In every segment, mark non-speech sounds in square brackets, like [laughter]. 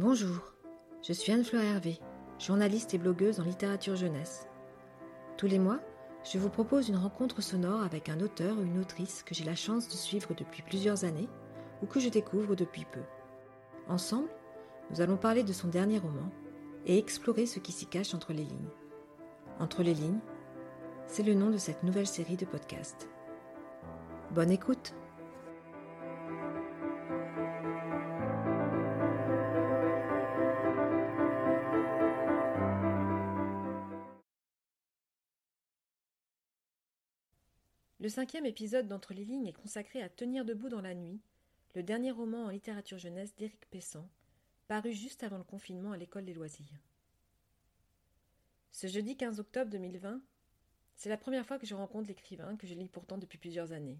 Bonjour, je suis Anne-Fleur Hervé, journaliste et blogueuse en littérature jeunesse. Tous les mois, je vous propose une rencontre sonore avec un auteur ou une autrice que j'ai la chance de suivre depuis plusieurs années ou que je découvre depuis peu. Ensemble, nous allons parler de son dernier roman et explorer ce qui s'y cache entre les lignes. Entre les lignes, c'est le nom de cette nouvelle série de podcasts. Bonne écoute Le cinquième épisode d'Entre les lignes est consacré à Tenir debout dans la nuit, le dernier roman en littérature jeunesse d'Éric Pessan, paru juste avant le confinement à l'école des loisirs. Ce jeudi 15 octobre 2020, c'est la première fois que je rencontre l'écrivain que je lis pourtant depuis plusieurs années.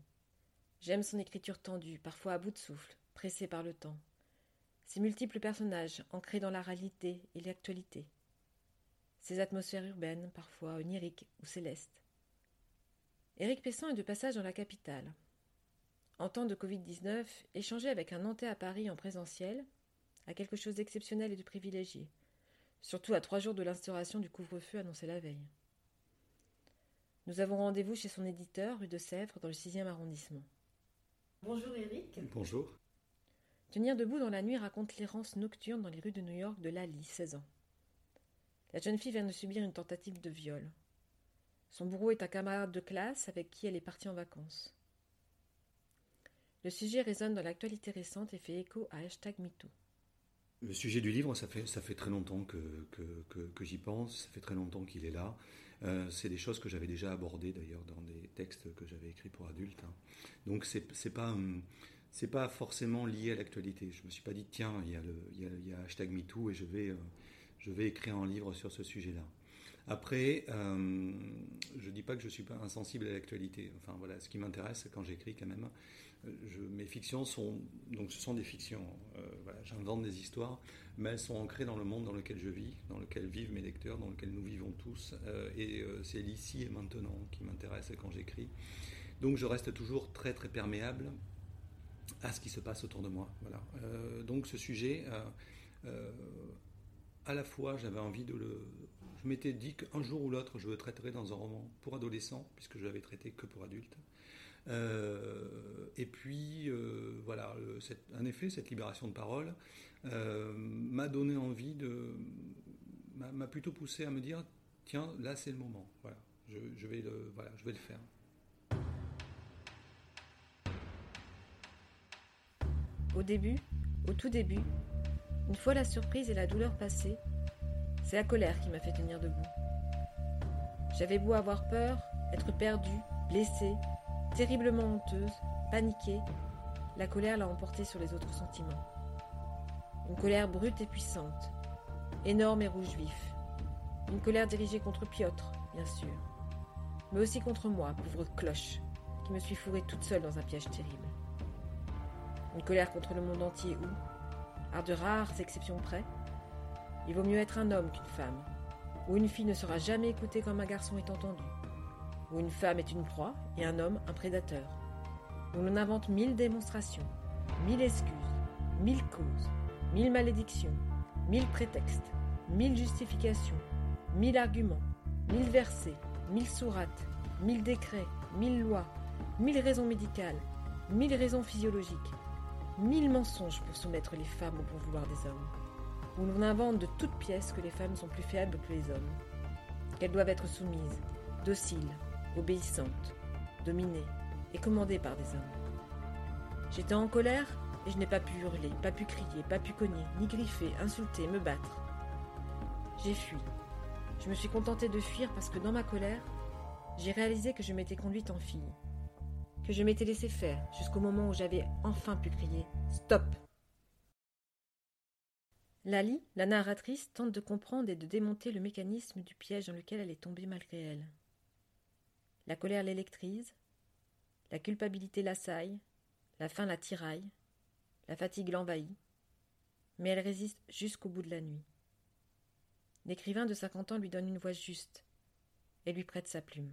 J'aime son écriture tendue, parfois à bout de souffle, pressée par le temps. Ses multiples personnages, ancrés dans la réalité et l'actualité. Ses atmosphères urbaines, parfois oniriques ou célestes. Éric Pessan est de passage dans la capitale. En temps de Covid-19, échanger avec un Nantais à Paris en présentiel a quelque chose d'exceptionnel et de privilégié, surtout à trois jours de l'instauration du couvre-feu annoncé la veille. Nous avons rendez-vous chez son éditeur, rue de Sèvres, dans le 6e arrondissement. Bonjour Éric. Bonjour. Tenir debout dans la nuit raconte l'errance nocturne dans les rues de New York de Lali, 16 ans. La jeune fille vient de subir une tentative de viol. Son bourreau est un camarade de classe avec qui elle est partie en vacances. Le sujet résonne dans l'actualité récente et fait écho à hashtag MeToo. Le sujet du livre, ça fait, très longtemps que, j'y pense, ça fait très longtemps qu'il est là. Euh, c'est des choses que j'avais déjà abordées d'ailleurs dans des textes que j'avais écrits pour adultes. Hein. Donc c'est, hum, c'est pas forcément lié à l'actualité. Je me suis pas dit tiens il y a le hashtag MeToo et euh, je vais écrire un livre sur ce sujet-là. Après, euh, je ne dis pas que je suis pas insensible à l'actualité. Enfin voilà, ce qui m'intéresse quand j'écris quand même, euh, mes fictions sont donc ce sont des fictions. Euh, j'invente des histoires, mais elles sont ancrées dans le monde dans lequel je vis, dans lequel vivent mes lecteurs, dans lequel nous vivons tous. et c'est l'ici et maintenant qui m'intéresse quand j'écris. Donc je reste toujours très très perméable à ce qui se passe autour de moi. Voilà. donc ce sujet à la fois, j'avais envie de le. Je m'étais dit qu'un jour ou l'autre, je le traiterais dans un roman pour adolescents, puisque je l'avais traité que pour adultes. Euh, et puis, euh, voilà, en effet, cette libération de parole euh, m'a donné envie de. m'a plutôt poussé à me dire tiens, là, c'est le moment. Voilà, je, vais le, voilà, je vais le faire. Au début, au tout début, une fois la surprise et la douleur passées, c'est la colère qui m'a fait tenir debout. J'avais beau avoir peur, être perdue, blessée, terriblement honteuse, paniquée, la colère l'a emporté sur les autres sentiments. Une colère brute et puissante, énorme et rouge vif. Une colère dirigée contre Piotr, bien sûr, mais aussi contre moi, pauvre cloche, qui me suis fourrée toute seule dans un piège terrible. Une colère contre le monde entier où, à de rares exceptions près, il vaut mieux être un homme qu'une femme, où une fille ne sera jamais écoutée comme un garçon est entendu, où une femme est une proie et un homme un prédateur, où l'on invente mille démonstrations, mille excuses, mille causes, mille malédictions, mille prétextes, mille justifications, mille arguments, mille versets, mille sourates, mille décrets, mille lois, mille raisons médicales, mille raisons physiologiques, mille mensonges pour soumettre les femmes au bon vouloir des hommes, où l'on invente de toutes pièces que les femmes sont plus faibles que les hommes, qu'elles doivent être soumises, dociles, obéissantes, dominées et commandées par des hommes. J'étais en colère et je n'ai pas pu hurler, pas pu crier, pas pu cogner, ni griffer, insulter, me battre. J'ai fui. Je me suis contentée de fuir parce que dans ma colère, j'ai réalisé que je m'étais conduite en fille, que je m'étais laissé faire jusqu'au moment où j'avais enfin pu crier Stop Lali, la narratrice, tente de comprendre et de démonter le mécanisme du piège dans lequel elle est tombée malgré elle. La colère l'électrise, la culpabilité l'assaille, la faim la tiraille, la fatigue l'envahit, mais elle résiste jusqu'au bout de la nuit. L'écrivain de cinquante ans lui donne une voix juste et lui prête sa plume.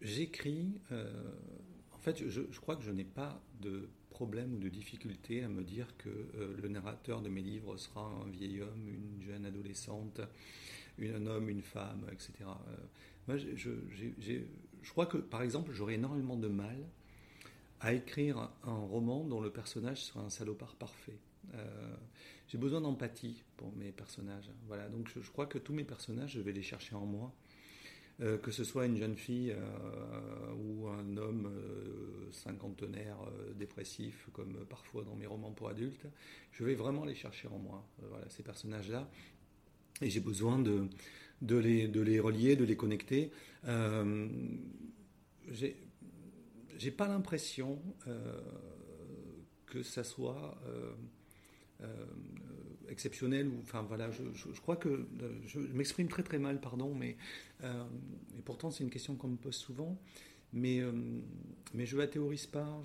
J'écris, euh, en fait, je, crois que je n'ai pas de problème ou de difficulté à me dire que le narrateur de mes livres sera un vieil homme, une jeune adolescente, un homme, une femme, etc. moi, je, je crois que, par exemple, j'aurais énormément de mal à écrire un roman dont le personnage soit un salopard parfait. Euh, j'ai besoin d'empathie pour mes personnages. Voilà, donc je, crois que tous mes personnages, je vais les chercher en moi. Euh, que ce soit une jeune fille euh, ou un homme cinquantenaire dépressif, comme parfois dans mes romans pour adultes, je vais vraiment les chercher en moi. voilà, ces personnages-là. Et j'ai besoin de, les, relier, de les connecter. j'ai j'ai pas l'impression euh, que ça soit euh, euh, exceptionnel ou enfin voilà je, crois que je, m'exprime très très mal pardon mais et pourtant c'est une question qu'on me pose souvent. Mais mais je la théorise pas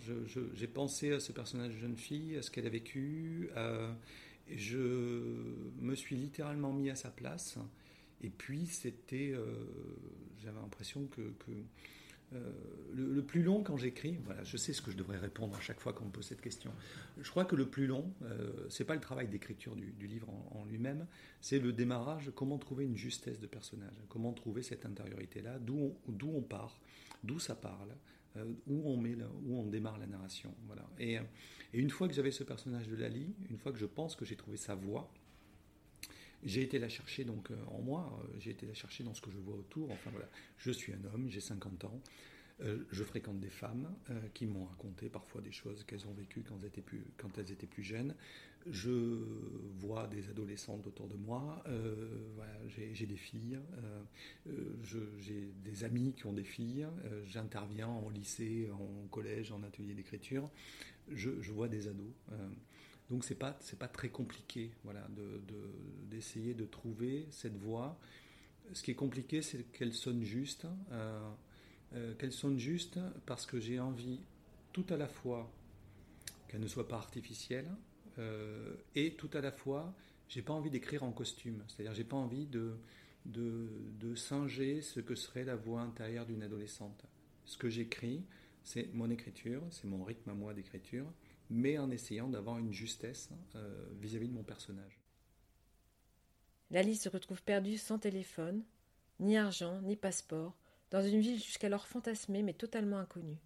j'ai pensé à ce personnage de jeune fille à ce qu'elle a vécu et je me suis littéralement mis à sa place. Et puis c'était j'avais l'impression que euh, le, plus long quand j'écris, voilà, je sais ce que je devrais répondre à chaque fois qu'on me pose cette question. Je crois que le plus long, euh, c'est pas le travail d'écriture du, livre en, lui-même, c'est le démarrage. Comment trouver une justesse de personnage Comment trouver cette intériorité-là D'où on, part D'où ça parle euh, où, on met où on démarre la narration Voilà. Et une fois que j'avais ce personnage de Lali, une fois que je pense que j'ai trouvé sa voix, j'ai été la chercher donc euh, en moi, euh, j'ai été la chercher dans ce que je vois autour. Enfin voilà, je suis un homme, j'ai 50 ans, euh, je fréquente des femmes qui m'ont raconté parfois des choses qu'elles ont vécues quand elles étaient plus, jeunes. Je vois des adolescentes autour de moi, voilà, j'ai des filles, j'ai des amis qui ont des filles, j'interviens en lycée, en collège, en atelier d'écriture, je, vois des ados. Donc c'est pas c'est pas très compliqué, voilà, d'essayer de, trouver cette voix. Ce qui est compliqué, c'est qu'elle sonne juste, euh, euh, qu'elle sonne juste parce que j'ai envie tout à la fois qu'elle ne soit pas artificielle euh, et tout à la fois j'ai pas envie d'écrire en costume, c'est-à-dire j'ai pas envie de, de, de singer ce que serait la voix intérieure d'une adolescente. Ce que j'écris, c'est mon écriture, c'est mon rythme à moi d'écriture, mais en essayant d'avoir une justesse euh, vis-à-vis de mon personnage. Lali se retrouve perdue sans téléphone, ni argent, ni passeport, dans une ville jusqu'alors fantasmée mais totalement inconnue.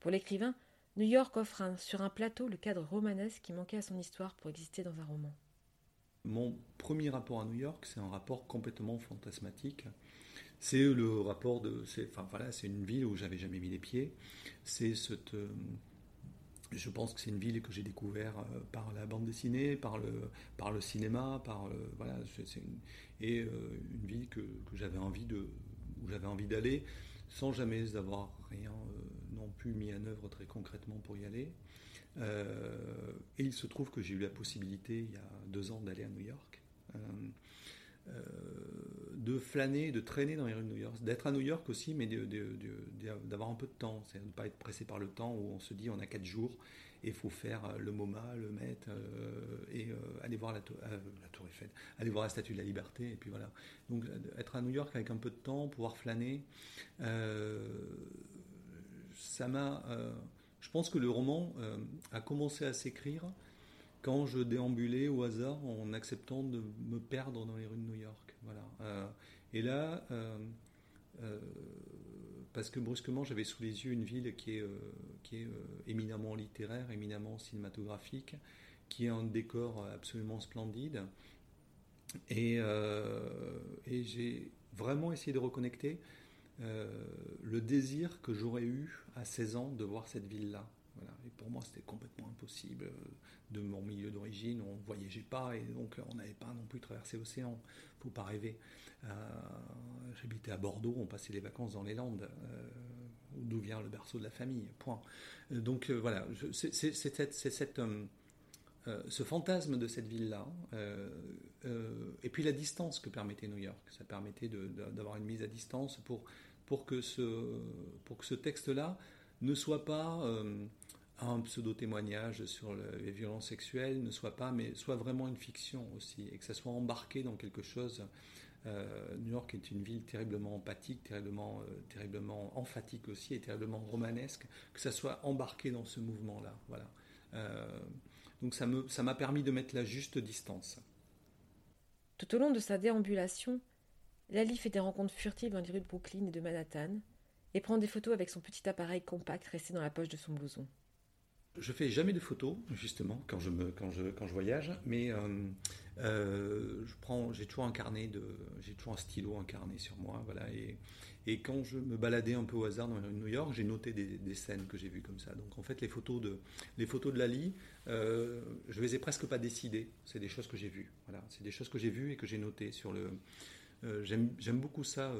Pour l'écrivain, New York offre sur un plateau le cadre romanesque qui manquait à son histoire pour exister dans un roman. Mon premier rapport à New York, c'est un rapport complètement fantasmatique. C'est le rapport de. Enfin voilà, c'est une ville où j'avais jamais mis les pieds. C'est cette, euh, je pense que c'est une ville que j'ai découvert euh, par la bande dessinée, par le, le cinéma, par voilà, une, et euh, une ville que, j'avais envie où j'avais envie d'aller, sans jamais avoir rien euh, non plus mis en œuvre très concrètement pour y aller. et il se trouve que j'ai eu la possibilité il y a deux ans d'aller à New York. Euh, de flâner, de traîner dans les rues de New York, d'être à New York aussi, mais d'avoir un peu de temps, c'est de ne pas être pressé par le temps où on se dit on a quatre jours et il faut faire euh, le MoMA, le Met euh, et aller voir la, la, Tour Eiffel, aller voir la Statue de la Liberté et puis voilà. Donc être à New York avec un peu de temps, pouvoir flâner, ça m'a. je pense que le roman a commencé à s'écrire quand je déambulais au hasard en acceptant de me perdre dans les rues de New York. Voilà. Euh, et là, euh, euh, parce que brusquement j'avais sous les yeux une ville qui est, éminemment littéraire, éminemment cinématographique, qui a un décor absolument splendide. Et, et j'ai vraiment essayé de reconnecter le désir que j'aurais eu à 16 ans de voir cette ville-là. Et pour moi, c'était complètement impossible. Euh, de mon milieu d'origine, on ne voyageait pas et donc on n'avait pas non plus traversé l'océan. Il ne faut pas rêver. Euh, j'habitais à Bordeaux, on passait les vacances dans les Landes, euh, d'où vient le berceau de la famille. Point. Donc voilà, c'est cette, ce fantasme de cette ville-là, et puis la distance que permettait New York. Ça permettait d'avoir une mise à distance pour, pour que ce, pour que ce texte-là ne soit pas un pseudo-témoignage sur les violences sexuelles ne soit pas, mais soit vraiment une fiction aussi, et que ça soit embarqué dans quelque chose New York est une ville terriblement empathique, terriblement, terriblement emphatique aussi et terriblement romanesque, que ça soit embarqué dans ce mouvement-là. Voilà. donc ça m'a ça permis de mettre la juste distance. Tout au long de sa déambulation, Lali fait des rencontres furtives dans les rues de Brooklyn et de Manhattan et prend des photos avec son petit appareil compact resté dans la poche de son blouson. Je fais jamais de photos justement quand je quand je quand je voyage, mais euh, euh, j'ai toujours un carnet j'ai toujours un stylo incarné sur moi voilà et et quand je me baladais un peu au hasard dans New York, j'ai noté des, des, scènes que j'ai vues comme ça. Donc en fait les photos de les photos de Lali, euh, je les ai presque pas décidées. C'est des choses que j'ai vues. Voilà, c'est des choses que j'ai vues et que j'ai notées sur le. Euh, j'aime beaucoup ça.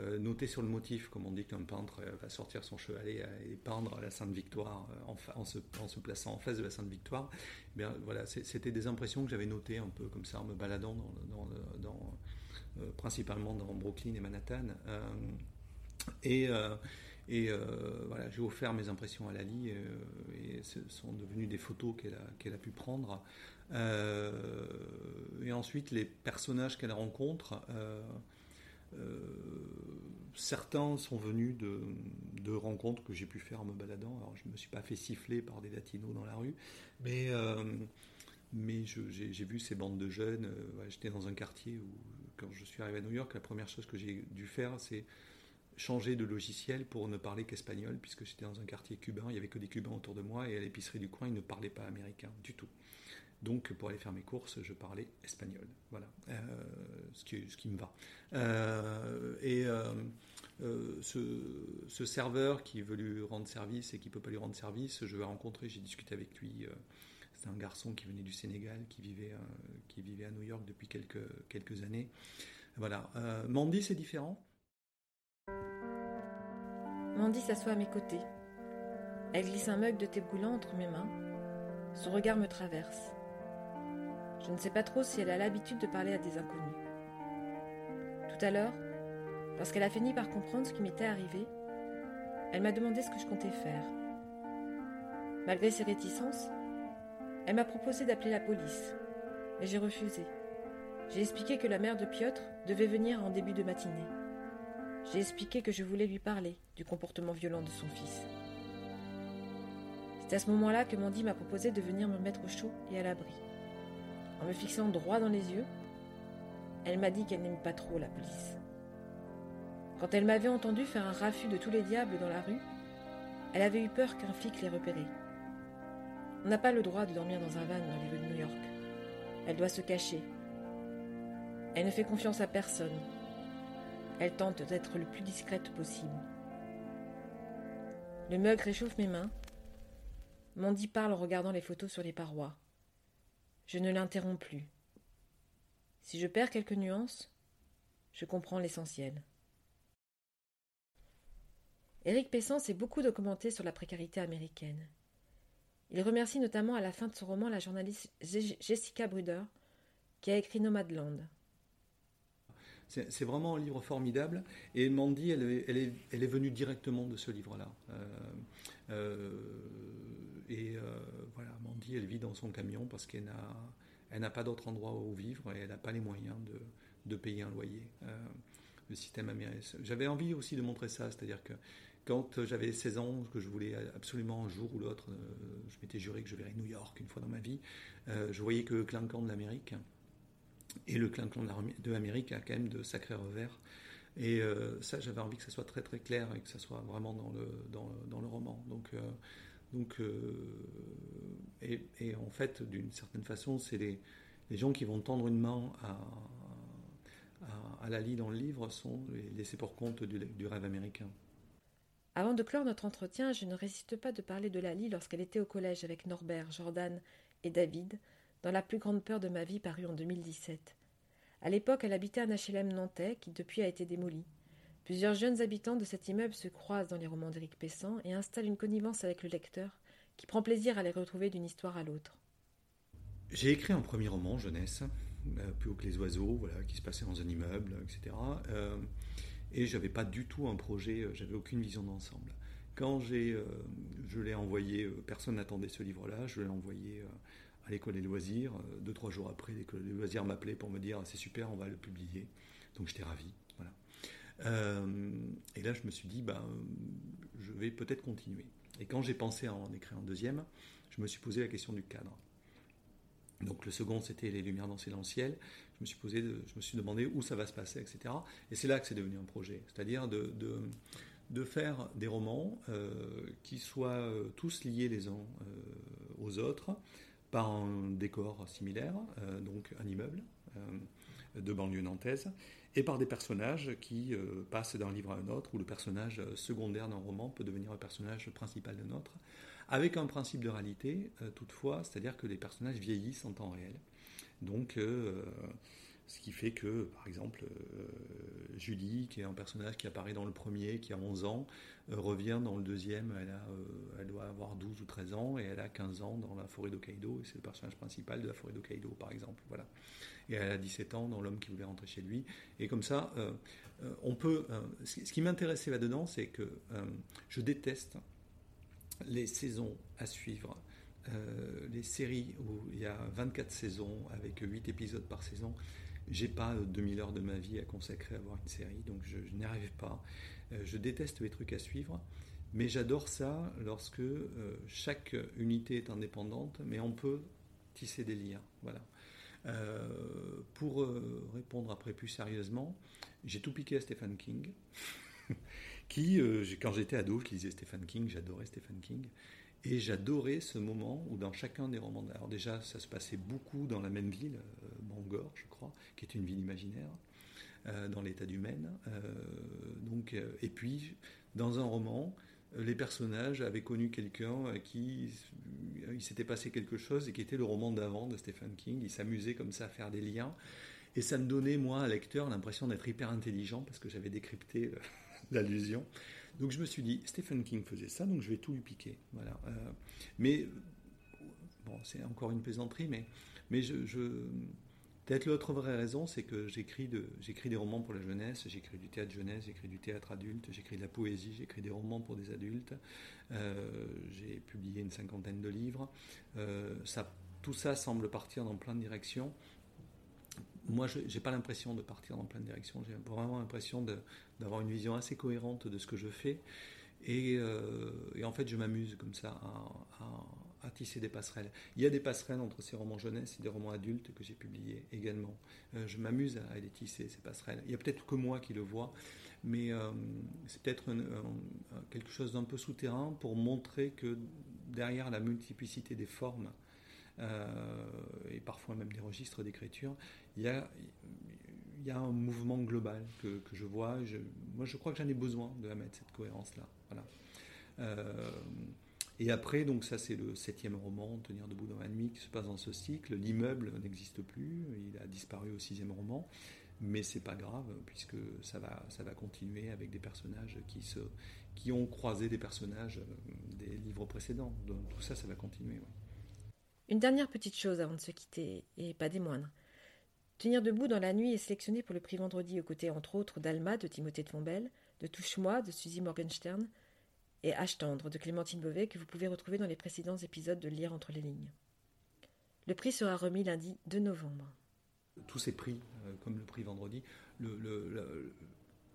Euh, noter sur le motif, comme on dit qu'un peintre euh, va sortir son chevalet et peindre la Sainte Victoire euh, en, se, plaçant en face de la Sainte Victoire. Eh bien, voilà, c'était des impressions que j'avais notées un peu comme ça en me baladant principalement dans Brooklyn et Manhattan. et voilà, j'ai offert mes impressions à Lali et ce sont devenues des photos qu'elle a, pu prendre. et ensuite, les personnages qu'elle rencontre, certains sont venus de, rencontres que j'ai pu faire en me baladant. Alors, je ne me suis pas fait siffler par des latinos dans la rue, mais, euh, mais j'ai vu ces bandes de jeunes. Euh, j'étais dans un quartier où, quand je suis arrivé à New York, la première chose que j'ai dû faire, c'est changer de logiciel pour ne parler qu'espagnol, puisque j'étais dans un quartier cubain, il n'y avait que des Cubains autour de moi, et à l'épicerie du coin, ils ne parlaient pas américain du tout. Donc, pour aller faire mes courses, je parlais espagnol. Voilà, euh, ce, qui, me va. Euh, et euh, ce, serveur qui veut lui rendre service et qui ne peut pas lui rendre service, je l'ai rencontré, j'ai discuté avec lui. C'est un garçon qui venait du Sénégal, qui vivait, qui vivait à New York depuis quelques, quelques années. Voilà. Mandy, c'est différent? Mandy s'assoit à mes côtés. Elle glisse un mug de thé brûlant entre mes mains. Son regard me traverse. Je ne sais pas trop si elle a l'habitude de parler à des inconnus. Tout à l'heure, lorsqu'elle a fini par comprendre ce qui m'était arrivé, elle m'a demandé ce que je comptais faire. Malgré ses réticences, elle m'a proposé d'appeler la police, mais j'ai refusé. J'ai expliqué que la mère de Piotr devait venir en début de matinée. J'ai expliqué que je voulais lui parler du comportement violent de son fils. C'est à ce moment-là que Mandy m'a proposé de venir me mettre au chaud et à l'abri. En me fixant droit dans les yeux, elle m'a dit qu'elle n'aime pas trop la police. Quand elle m'avait entendu faire un raffut de tous les diables dans la rue, elle avait eu peur qu'un flic les repéré. On n'a pas le droit de dormir dans un van dans les rues de New York. Elle doit se cacher. Elle ne fait confiance à personne. Elle tente d'être le plus discrète possible. Le mug réchauffe mes mains. Mandy parle en regardant les photos sur les parois. Je ne l'interromps plus. Si je perds quelques nuances, je comprends l'essentiel. Éric Pessan s'est beaucoup documenté sur la précarité américaine. Il remercie notamment à la fin de son roman la journaliste Jessica Bruder, qui a écrit Nomadland. C'est vraiment un livre formidable. Et Mandy, elle est, elle est, venue directement de ce livre-là. Euh, euh, et euh, voilà, Mandy, elle vit dans son camion parce qu'elle n'a, elle pas d'autre endroit où vivre et elle n'a pas les moyens de, de payer un loyer. le système américain. J'avais envie aussi de montrer ça, c'est-à-dire que quand j'avais 16 ans, que je voulais absolument un jour ou l'autre, je m'étais juré que je verrais New York une fois dans ma vie, je voyais que le de l'Amérique. Et le clinquant de l'Amérique a quand même de sacrés revers. Et euh, ça, j'avais envie que ça soit très très clair et que ça soit vraiment dans le, dans, le roman. Donc, euh, donc euh, et, en fait, d'une certaine façon, c'est les, les, gens qui vont tendre une main à, à, à Lali dans le livre sont les laissés pour compte du, du, rêve américain. Avant de clore notre entretien, je ne résiste pas de parler de Lali lorsqu'elle était au collège avec Norbert, Jordan et David, dans La plus grande peur de ma vie paru en 2017. À l'époque, elle habitait un HLM nantais qui depuis a été démoli. Plusieurs jeunes habitants de cet immeuble se croisent dans les romans d'Éric Pessan et installent une connivence avec le lecteur qui prend plaisir à les retrouver d'une histoire à l'autre. J'ai écrit un premier roman, jeunesse, euh, plus haut que les oiseaux, voilà, qui se passait dans un immeuble, etc. Euh, et j'avais pas du tout un projet, euh, j'avais aucune vision d'ensemble. Quand euh, je l'ai envoyé, personne n'attendait ce livre-là, je l'ai envoyé à l'école des loisirs. Euh, deux, trois jours après, l'école des loisirs m'appelait pour me dire c'est super, on va le publier. Donc j'étais ravi. Voilà. Euh, et là, je me suis dit, ben, je vais peut-être continuer. Et quand j'ai pensé à en écrire un deuxième, je me suis posé la question du cadre. Donc le second, c'était les lumières dans le ciel. Je me suis posé, je me suis demandé où ça va se passer, etc. Et c'est là que c'est devenu un projet, c'est-à-dire de, de, faire des romans euh, qui soient euh, tous liés les uns euh, aux autres par un décor similaire, donc un immeuble de banlieue nantaise, et par des personnages qui passent d'un livre à un autre, où le personnage secondaire d'un roman peut devenir un personnage principal d'un autre avec un principe de réalité euh, toutefois, c'est-à-dire que les personnages vieillissent en temps réel. Donc, euh, ce qui fait que, par exemple, euh, Julie, qui est un personnage qui apparaît dans le premier, qui a 11 ans, revient dans le deuxième, elle, elle, doit avoir 12 ou 13 ans, et elle a 15 ans dans la forêt d'Hokkaido, et c'est le personnage principal de la forêt d'Hokkaido, par exemple. Voilà. Et elle a 17 ans dans L'homme qui voulait rentrer chez lui. Et comme ça, on peut. ce qui m'intéressait là-dedans, c'est que je déteste les saisons à suivre, euh, les séries où il y a 24 saisons avec 8 épisodes par saison, j'ai pas 2000 heures de ma vie à consacrer à voir une série, donc je, n'y arrive pas. Euh, je déteste les trucs à suivre, mais j'adore ça lorsque euh, chaque unité est indépendante, mais on peut tisser des liens. Voilà. pour répondre après plus sérieusement, j'ai tout piqué à Stephen King. [laughs] qui, euh, quand j'étais ado, je lisais Stephen King, j'adorais Stephen King, et j'adorais ce moment où dans chacun des romans, alors déjà ça se passait beaucoup dans la même ville, euh, Bangor je crois, qui est une ville imaginaire, euh, dans l'état du Maine, donc, et puis dans un roman, les personnages avaient connu quelqu'un à qui il s'était passé quelque chose et qui était le roman d'avant de Stephen King, ils s'amusaient comme ça à faire des liens, et ça me donnait, moi, un lecteur, l'impression d'être hyper intelligent parce que j'avais décrypté [laughs] l'allusion. Donc je me suis dit, Stephen King faisait ça, donc je vais tout lui piquer. Voilà. Euh, mais, bon, c'est encore une plaisanterie, mais, mais je, peut-être l'autre vraie raison, c'est que j'écris, de, des romans pour la jeunesse, j'écris du théâtre jeunesse, j'écris du théâtre adulte, j'écris de la poésie, j'écris des romans pour des adultes. Euh, j'ai publié une cinquantaine de livres. Euh, ça, tout ça semble partir dans plein de directions moi, je n'ai pas l'impression de partir dans plein de directions. J'ai vraiment l'impression d'avoir une vision assez cohérente de ce que je fais. Et, euh, en fait, je m'amuse comme ça à, tisser des passerelles. Il y a des passerelles entre ces romans jeunesse et des romans adultes que j'ai publiés également. Euh, je m'amuse à, les tisser, ces passerelles. Il y a peut-être que moi qui le vois, mais euh, c'est peut-être quelque chose d'un peu souterrain pour montrer que derrière la multiplicité des formes, et parfois même des registres d'écriture, il y a, un mouvement global que, je vois. Moi, je crois que j'en ai besoin de la mettre, cette cohérence-là. Euh, et après, donc ça c'est le septième roman, Tenir debout dans la nuit, qui se passe dans ce cycle. L'immeuble n'existe plus, il a disparu au sixième roman, mais c'est pas grave puisque ça va, continuer avec des personnages qui ont croisé des personnages euh, des livres précédents. Donc tout ça, ça va continuer. Une dernière petite chose avant de se quitter, et pas des moindres. Tenir debout dans la nuit est sélectionné pour le prix vendredi aux côtés entre autres d'Alma de Timothée de Fombelle, de Touche-moi de Suzy Morgenstern et H tendre de Clémentine Beauvais que vous pouvez retrouver dans les précédents épisodes de Lire entre les lignes. Le prix sera remis lundi 2 novembre. Tous ces prix, euh, comme le prix vendredi, le,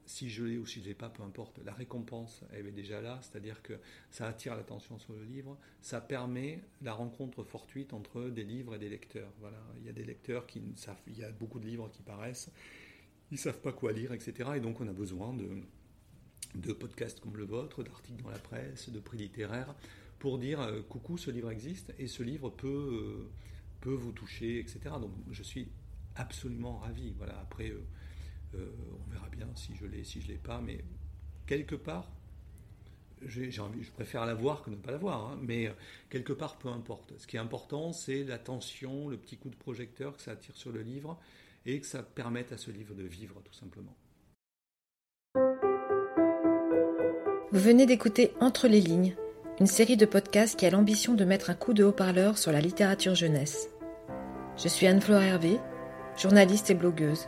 si je l'ai ou si je l'ai pas, peu importe, la récompense, elle est déjà là, c'est-à-dire que ça attire l'attention sur le livre, ça permet la rencontre fortuite entre des livres et des lecteurs. Voilà, il y a des lecteurs qui savent, il y a beaucoup de livres qui paraissent, ils savent pas quoi lire, etc. Et donc on a besoin de, de podcasts comme le vôtre, d'articles dans la presse, de prix littéraires, pour dire euh, coucou, ce livre existe et ce livre peut, euh, peut vous toucher, etc. Donc je suis absolument ravi. Voilà, après. Euh, euh, on verra bien si je l'ai, si je l'ai pas, mais quelque part, je préfère l'avoir que ne pas l'avoir, hein, mais euh, quelque part, peu importe. Ce qui est important, c'est l'attention, le petit coup de projecteur que ça attire sur le livre et que ça permette à ce livre de vivre, tout simplement. Vous venez d'écouter Entre les lignes, une série de podcasts qui a l'ambition de mettre un coup de haut-parleur sur la littérature jeunesse. Je suis Anne-Fleur Hervé, journaliste et blogueuse.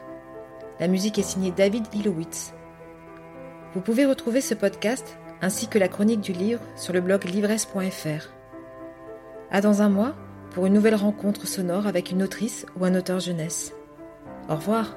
La musique est signée David Ilowitz. Vous pouvez retrouver ce podcast ainsi que la chronique du livre sur le blog livresse.fr. À dans un mois pour une nouvelle rencontre sonore avec une autrice ou un auteur jeunesse. Au revoir.